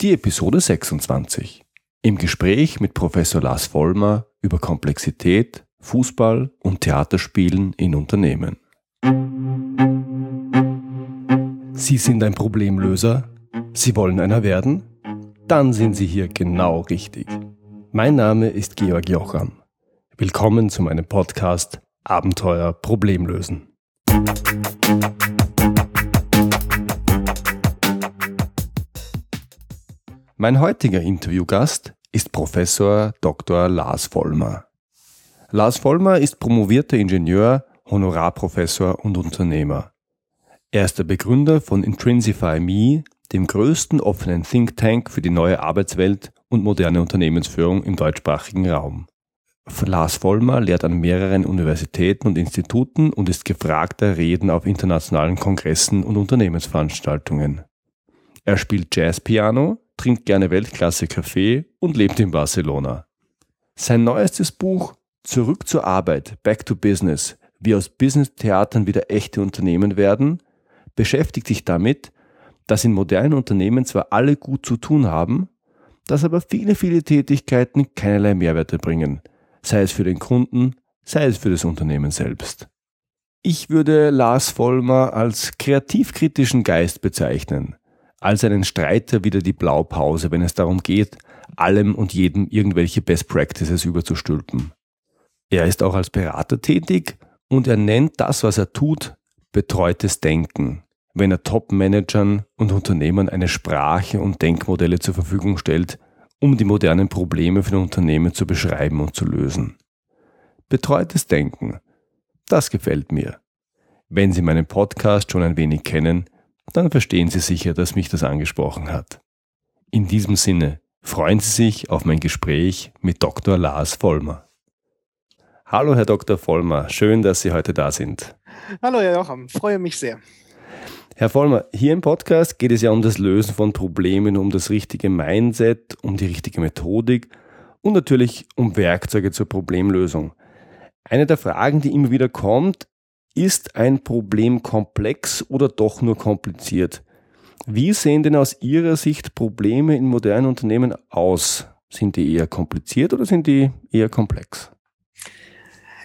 Die Episode 26. Im Gespräch mit Professor Lars Vollmer über Komplexität, Fußball und Theaterspielen in Unternehmen. Sie sind ein Problemlöser? Sie wollen einer werden? Dann sind Sie hier genau richtig. Mein Name ist Georg Jocham. Willkommen zu meinem Podcast Abenteuer Problemlösen. Mein heutiger Interviewgast ist Professor Dr. Lars Vollmer. Lars Vollmer ist promovierter Ingenieur, Honorarprofessor und Unternehmer. Er ist der Begründer von Intrinsify Me, dem größten offenen Think Tank für die neue Arbeitswelt und moderne Unternehmensführung im deutschsprachigen Raum. Lars Vollmer lehrt an mehreren Universitäten und Instituten und ist gefragter Reden auf internationalen Kongressen und Unternehmensveranstaltungen. Er spielt Jazzpiano, trinkt gerne Weltklasse-Kaffee und lebt in Barcelona. Sein neuestes Buch Zurück zur Arbeit, Back to Business, wie aus Business-Theatern wieder echte Unternehmen werden, beschäftigt sich damit, dass in modernen Unternehmen zwar alle gut zu tun haben, dass aber viele, viele Tätigkeiten keinerlei Mehrwerte bringen, sei es für den Kunden, sei es für das Unternehmen selbst. Ich würde Lars Vollmer als kreativkritischen Geist bezeichnen, als einen Streiter wieder die Blaupause, wenn es darum geht, allem und jedem irgendwelche Best Practices überzustülpen. Er ist auch als Berater tätig und er nennt das, was er tut, betreutes Denken, wenn er Top-Managern und Unternehmern eine Sprache und Denkmodelle zur Verfügung stellt, um die modernen Probleme für ein Unternehmen zu beschreiben und zu lösen. Betreutes Denken, das gefällt mir. Wenn Sie meinen Podcast schon ein wenig kennen, dann verstehen Sie sicher, dass mich das angesprochen hat. In diesem Sinne freuen Sie sich auf mein Gespräch mit Dr. Lars Vollmer. Hallo, Herr Dr. Vollmer, schön, dass Sie heute da sind. Hallo, Herr Jocham, freue mich sehr. Herr Vollmer, hier im Podcast geht es ja um das Lösen von Problemen, um das richtige Mindset, um die richtige Methodik und natürlich um Werkzeuge zur Problemlösung. Eine der Fragen, die immer wieder kommt, ist ein Problem komplex oder doch nur kompliziert? Wie sehen denn aus Ihrer Sicht Probleme in modernen Unternehmen aus? Sind die eher kompliziert oder sind die eher komplex?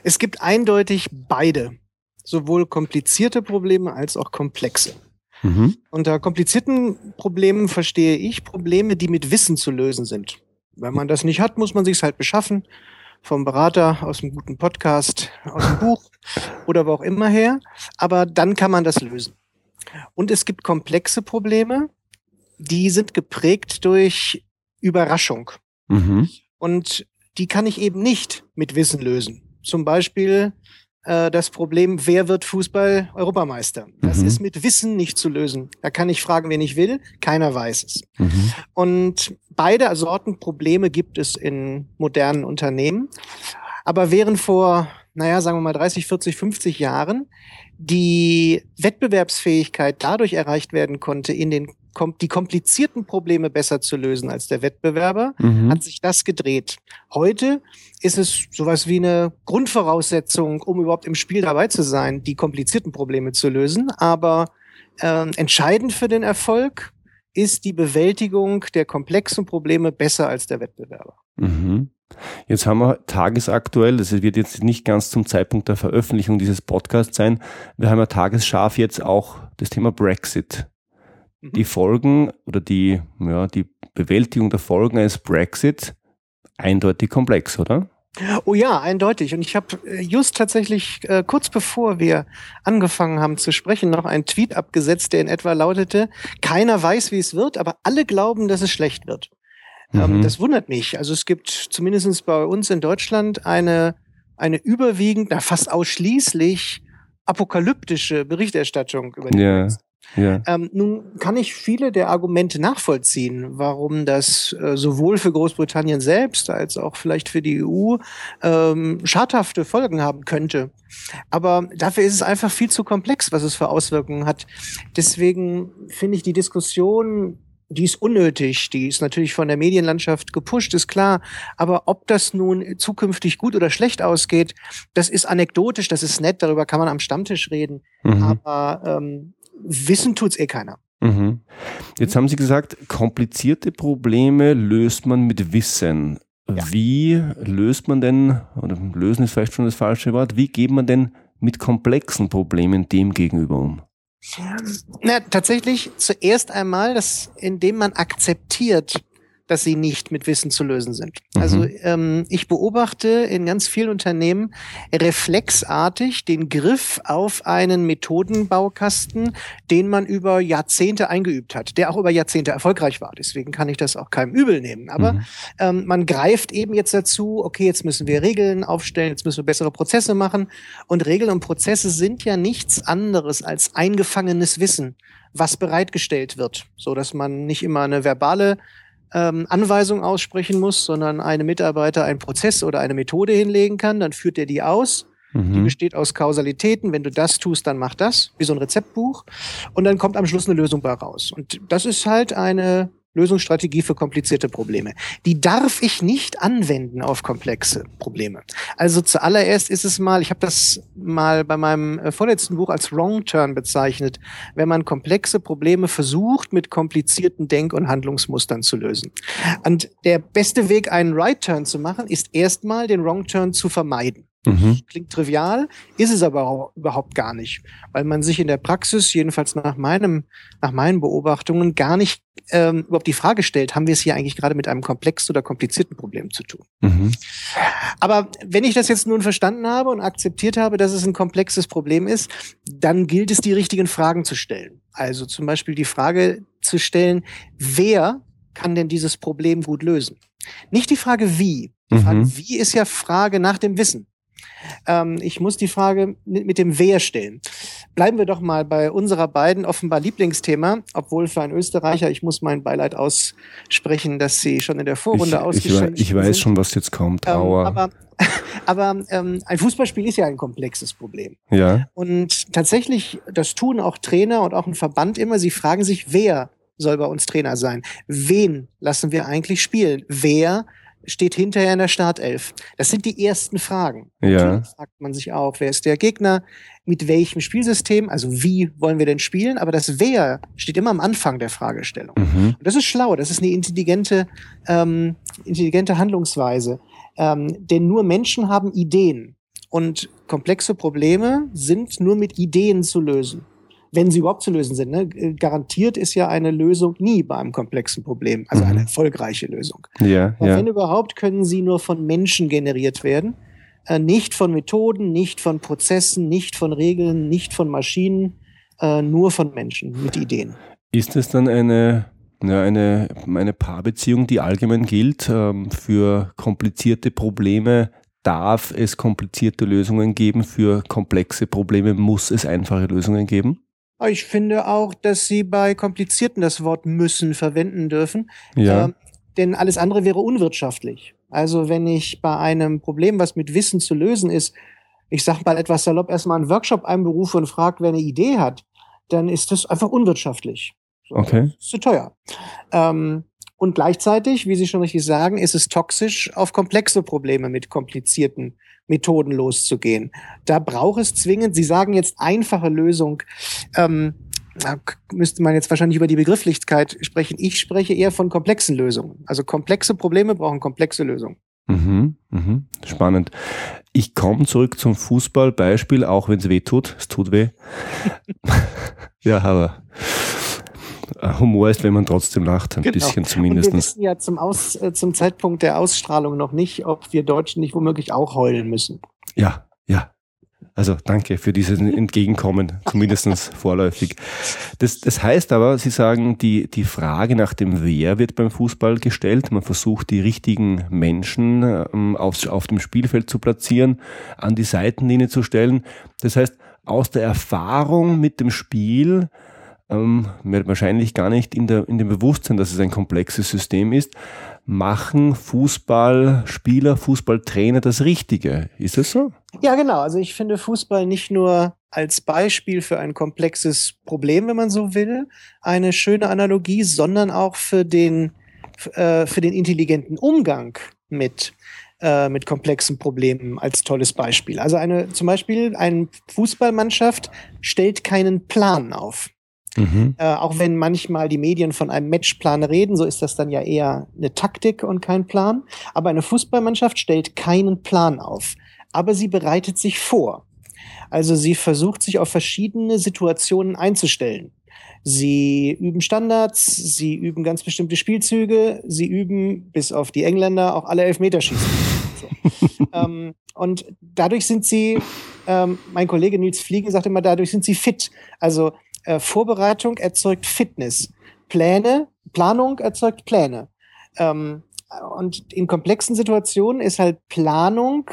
Es gibt eindeutig beide, sowohl komplizierte Probleme als auch komplexe. Mhm. Unter komplizierten Problemen verstehe ich Probleme, die mit Wissen zu lösen sind. Wenn man das nicht hat, muss man sich halt beschaffen vom Berater, aus einem guten Podcast, aus dem Buch oder wo auch immer her. Aber dann kann man das lösen. Und es gibt komplexe Probleme, die sind geprägt durch Überraschung. Mhm. Und die kann ich eben nicht mit Wissen lösen. Zum Beispiel äh, das Problem, wer wird Fußball-Europameister? Das mhm. ist mit Wissen nicht zu lösen. Da kann ich fragen, wen ich will. Keiner weiß es. Mhm. Und beide Sorten Probleme gibt es in modernen Unternehmen. Aber während vor, naja, sagen wir mal 30, 40, 50 Jahren die Wettbewerbsfähigkeit dadurch erreicht werden konnte, in den die komplizierten Probleme besser zu lösen als der Wettbewerber, mhm. hat sich das gedreht. Heute ist es sowas wie eine Grundvoraussetzung, um überhaupt im Spiel dabei zu sein, die komplizierten Probleme zu lösen. Aber äh, entscheidend für den Erfolg ist die Bewältigung der komplexen Probleme besser als der Wettbewerber. Mhm. Jetzt haben wir tagesaktuell, das wird jetzt nicht ganz zum Zeitpunkt der Veröffentlichung dieses Podcasts sein, wir haben ja tagesscharf jetzt auch das Thema Brexit die mhm. Folgen oder die, ja, die Bewältigung der Folgen eines Brexit eindeutig komplex, oder? Oh ja, eindeutig. Und ich habe äh, just tatsächlich äh, kurz bevor wir angefangen haben zu sprechen, noch einen Tweet abgesetzt, der in etwa lautete, keiner weiß, wie es wird, aber alle glauben, dass es schlecht wird. Ähm, mhm. das wundert mich. Also es gibt zumindest bei uns in Deutschland eine, eine überwiegend, na, fast ausschließlich apokalyptische Berichterstattung über die ja. Ja. Ähm, nun kann ich viele der Argumente nachvollziehen, warum das äh, sowohl für Großbritannien selbst als auch vielleicht für die EU ähm, schadhafte Folgen haben könnte. Aber dafür ist es einfach viel zu komplex, was es für Auswirkungen hat. Deswegen finde ich die Diskussion die ist unnötig, die ist natürlich von der Medienlandschaft gepusht, ist klar. Aber ob das nun zukünftig gut oder schlecht ausgeht, das ist anekdotisch, das ist nett, darüber kann man am Stammtisch reden. Mhm. Aber ähm, wissen tut's eh keiner. Mhm. Jetzt haben Sie gesagt, komplizierte Probleme löst man mit Wissen. Ja. Wie löst man denn, oder lösen ist vielleicht schon das falsche Wort, wie geht man denn mit komplexen Problemen dem gegenüber um? Na, tatsächlich zuerst einmal, dass, indem man akzeptiert, dass sie nicht mit Wissen zu lösen sind. Mhm. Also ähm, ich beobachte in ganz vielen Unternehmen reflexartig den Griff auf einen Methodenbaukasten, den man über Jahrzehnte eingeübt hat, der auch über Jahrzehnte erfolgreich war. Deswegen kann ich das auch keinem übel nehmen. Aber mhm. ähm, man greift eben jetzt dazu, okay, jetzt müssen wir Regeln aufstellen, jetzt müssen wir bessere Prozesse machen. Und Regeln und Prozesse sind ja nichts anderes als eingefangenes Wissen was bereitgestellt wird, so dass man nicht immer eine verbale ähm, Anweisung aussprechen muss, sondern eine Mitarbeiter einen Prozess oder eine Methode hinlegen kann, dann führt er die aus. Mhm. Die besteht aus Kausalitäten. Wenn du das tust, dann mach das, wie so ein Rezeptbuch. Und dann kommt am Schluss eine Lösung bei raus. Und das ist halt eine Lösungsstrategie für komplizierte Probleme. Die darf ich nicht anwenden auf komplexe Probleme. Also zuallererst ist es mal, ich habe das mal bei meinem äh, vorletzten Buch als Wrong Turn bezeichnet, wenn man komplexe Probleme versucht, mit komplizierten Denk- und Handlungsmustern zu lösen. Und der beste Weg, einen Right Turn zu machen, ist erstmal den Wrong Turn zu vermeiden. Mhm. Klingt trivial, ist es aber auch überhaupt gar nicht, weil man sich in der Praxis, jedenfalls nach meinem, nach meinen Beobachtungen, gar nicht ähm, überhaupt die Frage stellt, haben wir es hier eigentlich gerade mit einem komplexen oder komplizierten Problem zu tun. Mhm. Aber wenn ich das jetzt nun verstanden habe und akzeptiert habe, dass es ein komplexes Problem ist, dann gilt es, die richtigen Fragen zu stellen. Also zum Beispiel die Frage zu stellen, wer kann denn dieses Problem gut lösen? Nicht die Frage wie. Die Frage mhm. wie ist ja Frage nach dem Wissen. Ähm, ich muss die Frage mit, mit dem Wer stellen. Bleiben wir doch mal bei unserer beiden offenbar Lieblingsthema, obwohl für einen Österreicher, ich muss mein Beileid aussprechen, dass sie schon in der Vorrunde ausgeschieden sind. Ich, weiß schon, was jetzt kommt. Ähm, aber aber ähm, ein Fußballspiel ist ja ein komplexes Problem. Ja. Und tatsächlich, das tun auch Trainer und auch ein Verband immer, sie fragen sich, wer soll bei uns Trainer sein? Wen lassen wir eigentlich spielen? Wer steht hinterher in der Startelf? Das sind die ersten Fragen. Ja. Natürlich fragt man sich auch, wer ist der Gegner? Mit welchem Spielsystem? Also wie wollen wir denn spielen? Aber das Wer steht immer am Anfang der Fragestellung. Mhm. Und das ist schlau. Das ist eine intelligente, ähm, intelligente Handlungsweise. Ähm, denn nur Menschen haben Ideen. Und komplexe Probleme sind nur mit Ideen zu lösen wenn sie überhaupt zu lösen sind. Ne? Garantiert ist ja eine Lösung nie bei einem komplexen Problem, also mhm. eine erfolgreiche Lösung. Ja, ja. Wenn überhaupt, können sie nur von Menschen generiert werden, äh, nicht von Methoden, nicht von Prozessen, nicht von Regeln, nicht von Maschinen, äh, nur von Menschen mit Ideen. Ist es dann eine ja, eine, eine Paarbeziehung, die allgemein gilt ähm, für komplizierte Probleme. Darf es komplizierte Lösungen geben? Für komplexe Probleme muss es einfache Lösungen geben? Ich finde auch, dass Sie bei Komplizierten das Wort müssen verwenden dürfen. Ja. Äh, denn alles andere wäre unwirtschaftlich. Also wenn ich bei einem Problem, was mit Wissen zu lösen ist, ich sag mal etwas salopp, erstmal einen Workshop einberufe und frage, wer eine Idee hat, dann ist das einfach unwirtschaftlich. Okay. Ist zu teuer. Ähm, und gleichzeitig, wie Sie schon richtig sagen, ist es toxisch, auf komplexe Probleme mit komplizierten Methoden loszugehen. Da braucht es zwingend, Sie sagen jetzt einfache Lösung, ähm, da müsste man jetzt wahrscheinlich über die Begrifflichkeit sprechen. Ich spreche eher von komplexen Lösungen. Also komplexe Probleme brauchen komplexe Lösungen. Mhm, mhm, spannend. Ich komme zurück zum Fußballbeispiel, auch wenn es weh tut. Es tut weh. ja, aber Humor ist, wenn man trotzdem lacht, ein genau. bisschen zumindest. Und wir wissen ja zum, Aus, äh, zum Zeitpunkt der Ausstrahlung noch nicht, ob wir Deutschen nicht womöglich auch heulen müssen. Ja, ja. Also danke für dieses Entgegenkommen, zumindest vorläufig. Das, das heißt aber, Sie sagen, die, die Frage nach dem Wer wird beim Fußball gestellt. Man versucht, die richtigen Menschen ähm, auf, auf dem Spielfeld zu platzieren, an die Seitenlinie zu stellen. Das heißt, aus der Erfahrung mit dem Spiel ähm, wahrscheinlich gar nicht in, der, in dem Bewusstsein, dass es ein komplexes System ist, machen Fußballspieler, Fußballtrainer das Richtige. Ist das so? Ja, genau. Also ich finde Fußball nicht nur als Beispiel für ein komplexes Problem, wenn man so will, eine schöne Analogie, sondern auch für den, äh, für den intelligenten Umgang mit äh, mit komplexen Problemen als tolles Beispiel. Also eine, zum Beispiel eine Fußballmannschaft stellt keinen Plan auf. Mhm. Äh, auch wenn manchmal die Medien von einem Matchplan reden, so ist das dann ja eher eine Taktik und kein Plan. Aber eine Fußballmannschaft stellt keinen Plan auf. Aber sie bereitet sich vor. Also sie versucht sich auf verschiedene Situationen einzustellen. Sie üben Standards, sie üben ganz bestimmte Spielzüge, sie üben bis auf die Engländer auch alle Elfmeterschießen. So. ähm, und dadurch sind sie, ähm, mein Kollege Nils Fliegen sagt immer, dadurch sind sie fit. Also äh, Vorbereitung erzeugt Fitness. Pläne, Planung erzeugt Pläne. Ähm, und in komplexen Situationen ist halt Planung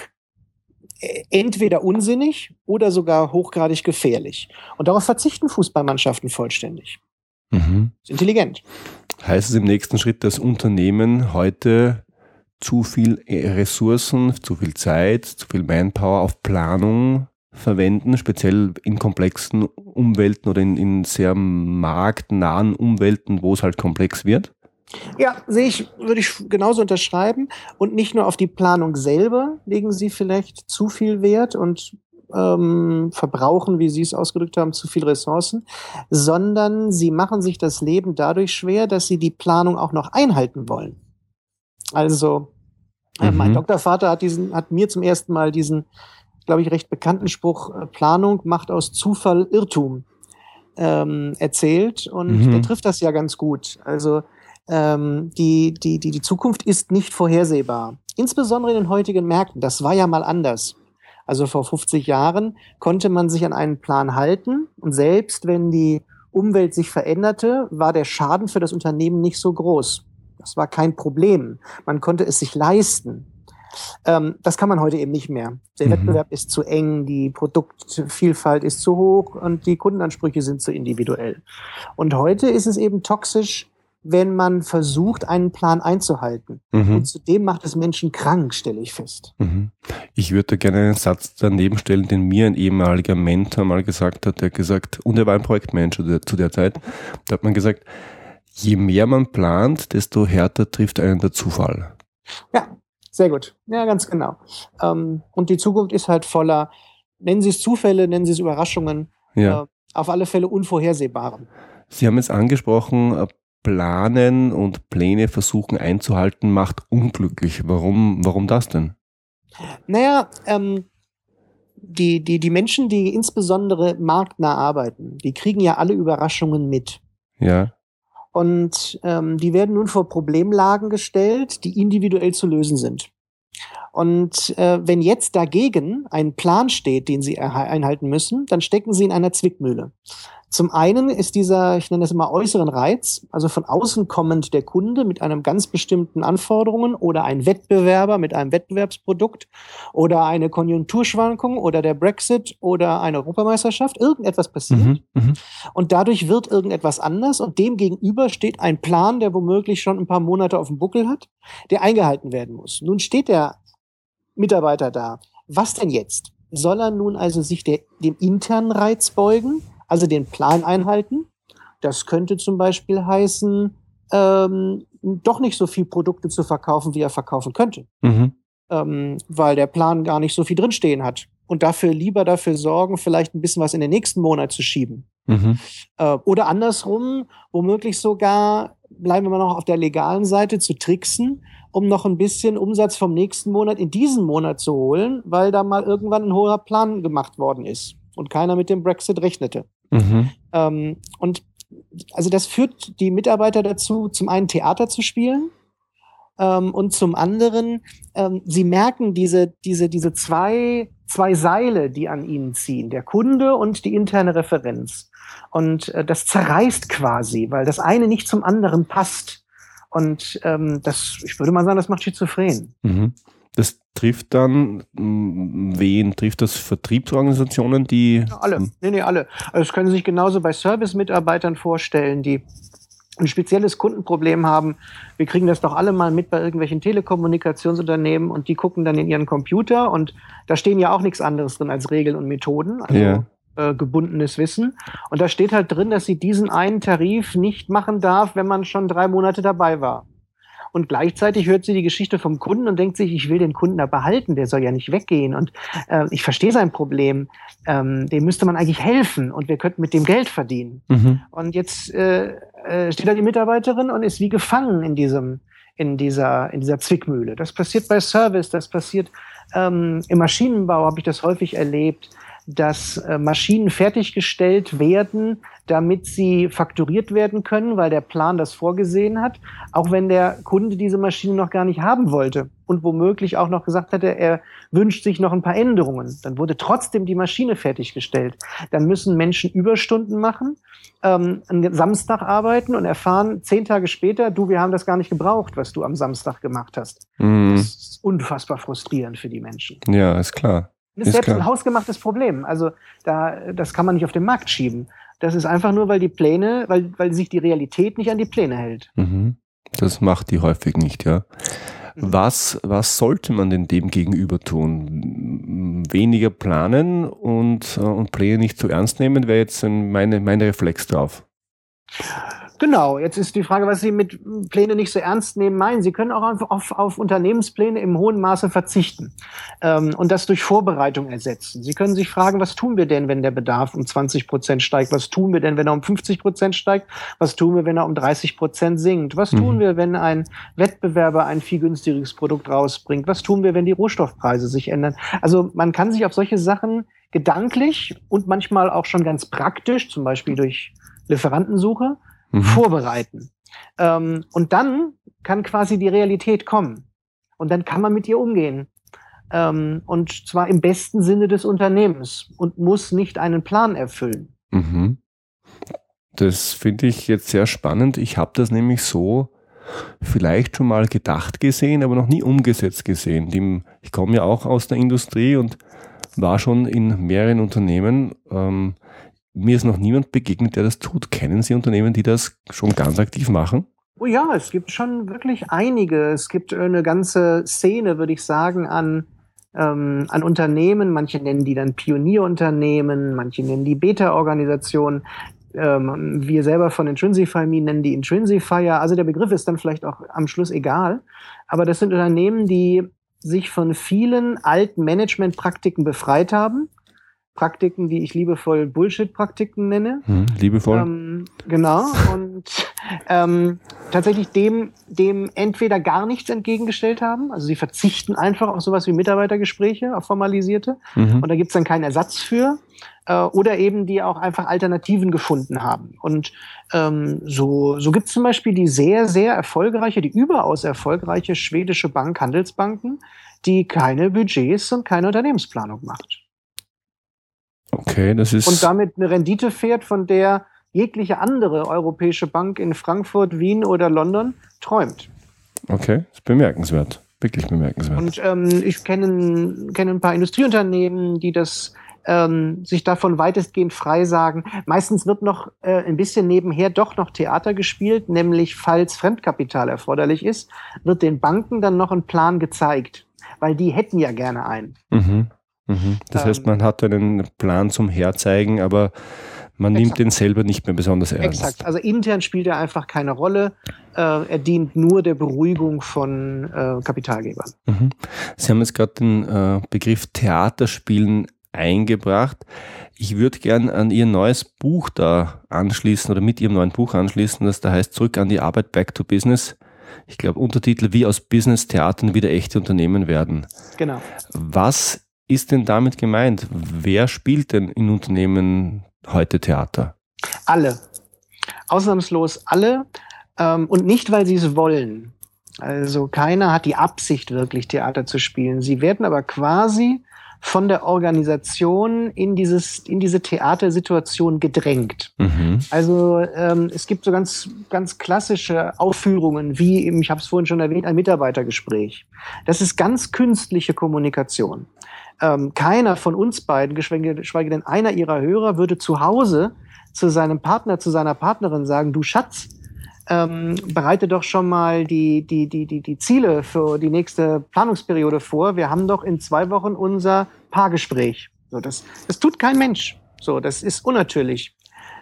entweder unsinnig oder sogar hochgradig gefährlich. Und darauf verzichten Fußballmannschaften vollständig. Mhm. Ist intelligent. Heißt es im nächsten Schritt, dass Unternehmen heute zu viel Ressourcen, zu viel Zeit, zu viel Manpower auf Planung verwenden, speziell in komplexen Umwelten oder in, in sehr marktnahen Umwelten, wo es halt komplex wird? Ja, sehe ich, würde ich genauso unterschreiben. Und nicht nur auf die Planung selber legen sie vielleicht zu viel Wert und ähm, verbrauchen, wie Sie es ausgedrückt haben, zu viel Ressourcen, sondern sie machen sich das Leben dadurch schwer, dass sie die Planung auch noch einhalten wollen. Also, äh, mhm. mein Doktorvater hat diesen, hat mir zum ersten Mal diesen, glaube ich, recht bekannten Spruch, äh, Planung macht aus Zufall Irrtum ähm, erzählt und mhm. der trifft das ja ganz gut. Also ähm, die, die, die, die Zukunft ist nicht vorhersehbar. Insbesondere in den heutigen Märkten. Das war ja mal anders. Also vor 50 Jahren konnte man sich an einen Plan halten und selbst wenn die Umwelt sich veränderte, war der Schaden für das Unternehmen nicht so groß. Das war kein Problem. Man konnte es sich leisten. Ähm, das kann man heute eben nicht mehr. Der mhm. Wettbewerb ist zu eng, die Produktvielfalt ist zu hoch und die Kundenansprüche sind zu individuell. Und heute ist es eben toxisch, wenn man versucht, einen Plan einzuhalten. Mhm. Und zudem macht es Menschen krank, stelle ich fest. Mhm. Ich würde gerne einen Satz daneben stellen, den mir ein ehemaliger Mentor mal gesagt hat. Der gesagt, und er war ein Projektmanager zu der Zeit, da hat man gesagt, je mehr man plant, desto härter trifft einen der Zufall. Ja, sehr gut. Ja, ganz genau. Ähm, und die Zukunft ist halt voller, nennen Sie es Zufälle, nennen Sie es Überraschungen, ja. Äh, auf alle Fälle unvorhersehbaren. Sie haben es angesprochen, äh, planen und Pläne versuchen einzuhalten, macht unglücklich. Warum, warum das denn? Naja, ähm, die, die, die Menschen, die insbesondere marktnah arbeiten, die kriegen ja alle Überraschungen mit. Ja. Und ähm, die werden nun vor Problemlagen gestellt, die individuell zu lösen sind. Und äh, wenn jetzt dagegen ein Plan steht, den sie einhalten müssen, dann stecken sie in einer Zwickmühle. Zum einen ist dieser, ich nenne das immer äußeren Reiz, also von außen kommend der Kunde mit einem ganz bestimmten Anforderungen oder ein Wettbewerber mit einem Wettbewerbsprodukt oder eine Konjunkturschwankung oder der Brexit oder eine Europameisterschaft, irgendetwas passiert mhm, mhm, und dadurch wird irgendetwas anders und dem gegenüber steht ein Plan, der womöglich schon ein paar Monate auf dem Buckel hat, der eingehalten werden muss. Nun steht der Mitarbeiter da. Was denn jetzt? Soll er nun also sich der, dem internen Reiz beugen? Also den Plan einhalten. Das könnte zum Beispiel heißen, ähm, doch nicht so viel Produkte zu verkaufen, wie er verkaufen könnte. Mhm. Ähm, weil der Plan gar nicht so viel drinstehen hat. Und dafür lieber dafür sorgen, vielleicht ein bisschen was in den nächsten Monat zu schieben. Mhm. Äh, oder andersrum, womöglich sogar, bleiben wir mal noch auf der legalen Seite, zu tricksen, um noch ein bisschen Umsatz vom nächsten Monat in diesen Monat zu holen, weil da mal irgendwann ein hoher Plan gemacht worden ist und keiner mit dem Brexit rechnete. Mhm. Ähm, und also das führt die Mitarbeiter dazu, zum einen Theater zu spielen ähm, und zum anderen, ähm, sie merken diese, diese, diese zwei, zwei Seile, die an ihnen ziehen, der Kunde und die interne Referenz. Und äh, das zerreißt quasi, weil das eine nicht zum anderen passt. Und ähm, das, ich würde mal sagen, das macht schizophren. Mhm. Das trifft dann, wen trifft das Vertriebsorganisationen, die. Ja, alle, nee, nee, alle. Also das können Sie sich genauso bei Service-Mitarbeitern vorstellen, die ein spezielles Kundenproblem haben. Wir kriegen das doch alle mal mit bei irgendwelchen Telekommunikationsunternehmen und die gucken dann in ihren Computer und da stehen ja auch nichts anderes drin als Regeln und Methoden, also ja. äh, gebundenes Wissen. Und da steht halt drin, dass sie diesen einen Tarif nicht machen darf, wenn man schon drei Monate dabei war. Und gleichzeitig hört sie die Geschichte vom Kunden und denkt sich, ich will den Kunden da behalten, der soll ja nicht weggehen. Und äh, ich verstehe sein Problem. Ähm, dem müsste man eigentlich helfen und wir könnten mit dem Geld verdienen. Mhm. Und jetzt äh, äh, steht da die Mitarbeiterin und ist wie gefangen in diesem in dieser in dieser Zwickmühle. Das passiert bei Service, das passiert ähm, im Maschinenbau habe ich das häufig erlebt dass äh, Maschinen fertiggestellt werden, damit sie fakturiert werden können, weil der Plan das vorgesehen hat, auch wenn der Kunde diese Maschine noch gar nicht haben wollte und womöglich auch noch gesagt hatte, er wünscht sich noch ein paar Änderungen. Dann wurde trotzdem die Maschine fertiggestellt. Dann müssen Menschen Überstunden machen, ähm, einen Samstag arbeiten und erfahren zehn Tage später, du, wir haben das gar nicht gebraucht, was du am Samstag gemacht hast. Mhm. Das ist unfassbar frustrierend für die Menschen. Ja, ist klar. Das ist, selbst klar. ein hausgemachtes Problem. Also da, das kann man nicht auf den Markt schieben. Das ist einfach nur, weil die Pläne, weil, weil sich die Realität nicht an die Pläne hält. Mhm. Das macht die häufig nicht, ja. Mhm. Was, was sollte man denn dem gegenüber tun? Weniger planen und, äh, und Pläne nicht zu ernst nehmen, wäre jetzt meine, mein Reflex drauf. Genau, jetzt ist die Frage, was Sie mit Pläne nicht so ernst nehmen meinen. Sie können auch auf, auf Unternehmenspläne im hohen Maße verzichten ähm, und das durch Vorbereitung ersetzen. Sie können sich fragen, was tun wir denn, wenn der Bedarf um 20 Prozent steigt? Was tun wir denn, wenn er um 50 Prozent steigt? Was tun wir, wenn er um 30 Prozent sinkt? Was mhm. tun wir, wenn ein Wettbewerber ein viel günstigeres Produkt rausbringt? Was tun wir, wenn die Rohstoffpreise sich ändern? Also man kann sich auf solche Sachen gedanklich und manchmal auch schon ganz praktisch, zum Beispiel durch Lieferantensuche, mhm. vorbereiten. Ähm, und dann kann quasi die Realität kommen. Und dann kann man mit ihr umgehen. Ähm, und zwar im besten Sinne des Unternehmens und muss nicht einen Plan erfüllen. Mhm. Das finde ich jetzt sehr spannend. Ich habe das nämlich so vielleicht schon mal gedacht gesehen, aber noch nie umgesetzt gesehen. Ich komme ja auch aus der Industrie und war schon in mehreren Unternehmen. Ähm, mir ist noch niemand begegnet, der das tut. Kennen Sie Unternehmen, die das schon ganz aktiv machen? Oh ja, es gibt schon wirklich einige. Es gibt eine ganze Szene, würde ich sagen, an, ähm, an Unternehmen. Manche nennen die dann Pionierunternehmen, manche nennen die Beta-Organisationen. Ähm, wir selber von Intrinsify Me nennen die Intrinsifier. Also der Begriff ist dann vielleicht auch am Schluss egal. Aber das sind Unternehmen, die sich von vielen alten Managementpraktiken befreit haben Praktiken, die ich liebevoll Bullshit-Praktiken nenne. Hm, liebevoll. Ähm, genau. Und ähm, tatsächlich dem, dem entweder gar nichts entgegengestellt haben. Also sie verzichten einfach auf sowas wie Mitarbeitergespräche, auf formalisierte. Mhm. Und da gibt's dann keinen Ersatz für. Äh, oder eben die auch einfach Alternativen gefunden haben. Und ähm, so, so gibt's zum Beispiel die sehr, sehr erfolgreiche, die überaus erfolgreiche schwedische Bank Handelsbanken, die keine Budgets und keine Unternehmensplanung macht. Okay, das ist. Und damit eine Rendite fährt, von der jegliche andere europäische Bank in Frankfurt, Wien oder London träumt. Okay, ist bemerkenswert. Wirklich bemerkenswert. Und ähm, ich kenne, kenne ein paar Industrieunternehmen, die das ähm, sich davon weitestgehend frei sagen. Meistens wird noch äh, ein bisschen nebenher doch noch Theater gespielt, nämlich falls Fremdkapital erforderlich ist, wird den Banken dann noch ein Plan gezeigt, weil die hätten ja gerne einen. Mhm. Mhm. Das ähm, heißt, man hat einen Plan zum Herzeigen, aber man exakt. nimmt den selber nicht mehr besonders ernst. Exakt. Also intern spielt er einfach keine Rolle. Äh, er dient nur der Beruhigung von äh, Kapitalgebern. Mhm. Sie haben jetzt gerade den äh, Begriff Theaterspielen eingebracht. Ich würde gern an Ihr neues Buch da anschließen oder mit Ihrem neuen Buch anschließen, das da heißt Zurück an die Arbeit, Back to Business. Ich glaube, Untertitel wie aus Business-Theatern wieder echte Unternehmen werden. Genau. Was ist denn damit gemeint? Wer spielt denn in Unternehmen heute Theater? Alle. Ausnahmslos alle. Ähm, und nicht, weil sie es wollen. Also keiner hat die Absicht, wirklich Theater zu spielen. Sie werden aber quasi von der Organisation in dieses in diese Theatersituation gedrängt. Mhm. Also ähm, es gibt so ganz ganz klassische Aufführungen wie eben, ich habe es vorhin schon erwähnt ein Mitarbeitergespräch. Das ist ganz künstliche Kommunikation ähm, keiner von uns beiden, geschweige denn einer ihrer Hörer, würde zu Hause zu seinem Partner, zu seiner Partnerin sagen, du Schatz, ähm, bereite doch schon mal die, die, die, die, die Ziele für die nächste Planungsperiode vor. Wir haben doch in zwei Wochen unser Paargespräch. So, das, das tut kein Mensch. So, das ist unnatürlich.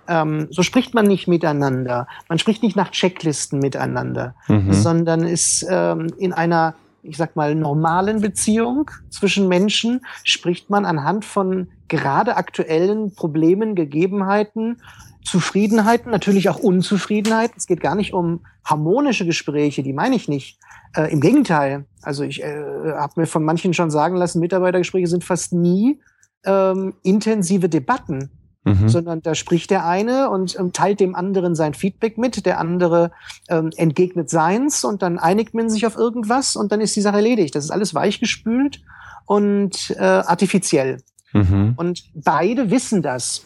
Ähm, so spricht man nicht miteinander. Man spricht nicht nach Checklisten miteinander, mhm. sondern ist ähm, in einer, ich sag mal, normalen Beziehung zwischen Menschen, spricht man anhand von gerade aktuellen Problemen, Gegebenheiten, Zufriedenheiten, natürlich auch Unzufriedenheiten. Es geht gar nicht um harmonische Gespräche, die meine ich nicht. Äh, Im Gegenteil. Also ich äh, habe mir von manchen schon sagen lassen, Mitarbeitergespräche sind fast nie ähm, intensive Debatten, mhm. sondern da spricht der eine und ähm, teilt dem anderen sein Feedback mit, der andere ähm, entgegnet seins und dann einigt man sich auf irgendwas und dann ist die Sache erledigt. Das ist alles weichgespült und äh, artifiziell. Mhm. Und beide wissen das.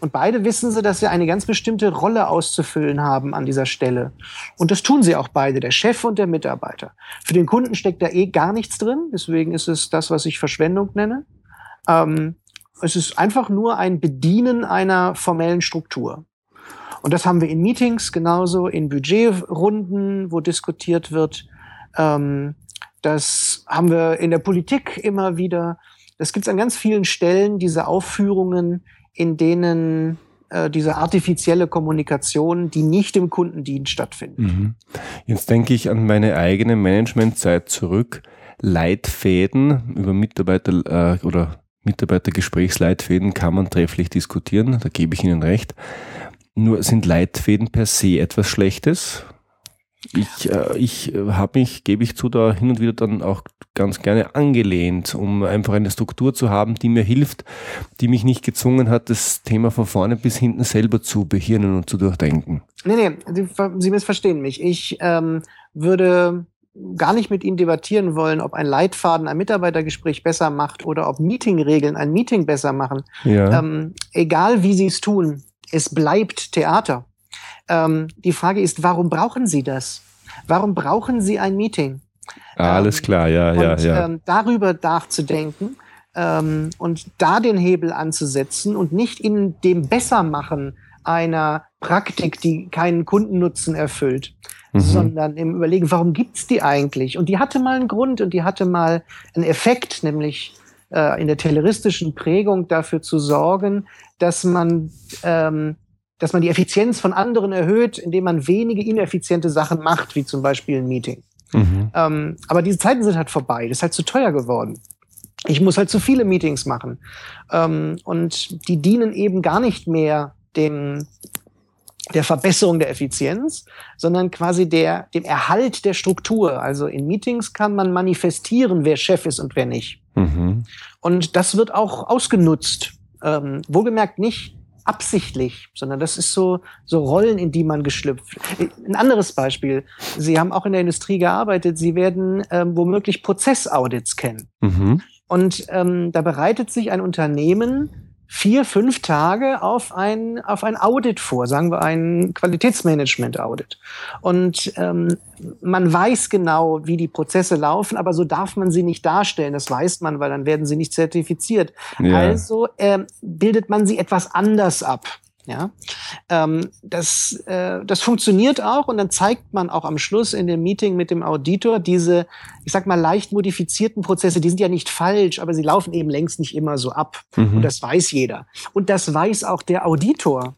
Und beide wissen sie, dass sie eine ganz bestimmte Rolle auszufüllen haben an dieser Stelle. Und das tun sie auch beide, der Chef und der Mitarbeiter. Für den Kunden steckt da eh gar nichts drin. Deswegen ist es das, was ich Verschwendung nenne. Ähm, es ist einfach nur ein Bedienen einer formellen Struktur. Und das haben wir in Meetings genauso, in Budgetrunden, wo diskutiert wird. Ähm, das haben wir in der Politik immer wieder. Das gibt es an ganz vielen Stellen, diese Aufführungen, in denen äh, diese artifizielle Kommunikation, die nicht im Kundendienst stattfindet. Mhm. Jetzt denke ich an meine eigene Managementzeit zurück. Leitfäden über Mitarbeiter äh, oder Mitarbeitergesprächsleitfäden kann man trefflich diskutieren, da gebe ich Ihnen recht. Nur sind Leitfäden per se etwas Schlechtes? Ich, äh, ich äh, habe mich, gebe ich zu, da hin und wieder dann auch ganz gerne angelehnt, um einfach eine Struktur zu haben, die mir hilft, die mich nicht gezwungen hat, das Thema von vorne bis hinten selber zu behirnen und zu durchdenken. Nee, nee, Sie, missverstehen mich. Ich ähm, würde gar nicht mit Ihnen debattieren wollen, ob ein Leitfaden ein Mitarbeitergespräch besser macht oder ob Meetingregeln ein Meeting besser machen. Ja. Ähm, egal wie Sie es tun, es bleibt Theater. Ähm, die Frage ist, warum brauchen Sie das? Warum brauchen Sie ein Meeting? Ah, alles ähm, klar, ja, und, ja, ja. Ähm, darüber nachzudenken ähm, und da den Hebel anzusetzen und nicht in dem Bessermachen einer Praktik, die keinen Kundennutzen erfüllt, mhm. sondern im Überlegen, warum gibt's die eigentlich? Und die hatte mal einen Grund und die hatte mal einen Effekt, nämlich äh, in der tayloristischen Prägung dafür zu sorgen, dass man ähm, dass man die Effizienz von anderen erhöht, indem man wenige ineffiziente Sachen macht, wie zum Beispiel ein Meeting. Mhm. Ähm, aber diese Zeiten sind halt vorbei. Das ist halt zu teuer geworden. Ich muss halt zu viele Meetings machen. Ähm, und die dienen eben gar nicht mehr dem, der Verbesserung der Effizienz, sondern quasi der, dem Erhalt der Struktur. Also in Meetings kann man manifestieren, wer Chef ist und wer nicht. Mhm. Und das wird auch ausgenutzt. Ähm, wohlgemerkt nicht absichtlich, sondern das ist so, so Rollen, in die man geschlüpft. Ein anderes Beispiel. Sie haben auch in der Industrie gearbeitet. Sie werden ähm, womöglich Prozessaudits kennen. Mhm. Und ähm, da bereitet sich ein Unternehmen vier, fünf Tage auf ein, auf ein Audit vor, sagen wir ein Qualitätsmanagement-Audit. Und ähm, man weiß genau, wie die Prozesse laufen, aber so darf man sie nicht darstellen. Das weiß man, weil dann werden sie nicht zertifiziert. Ja. Also äh, bildet man sie etwas anders ab. Ja, ähm, das, äh, das funktioniert auch und dann zeigt man auch am Schluss in dem Meeting mit dem Auditor diese, ich sag mal, leicht modifizierten Prozesse, die sind ja nicht falsch, aber sie laufen eben längst nicht immer so ab. Mhm. Und das weiß jeder. Und das weiß auch der Auditor.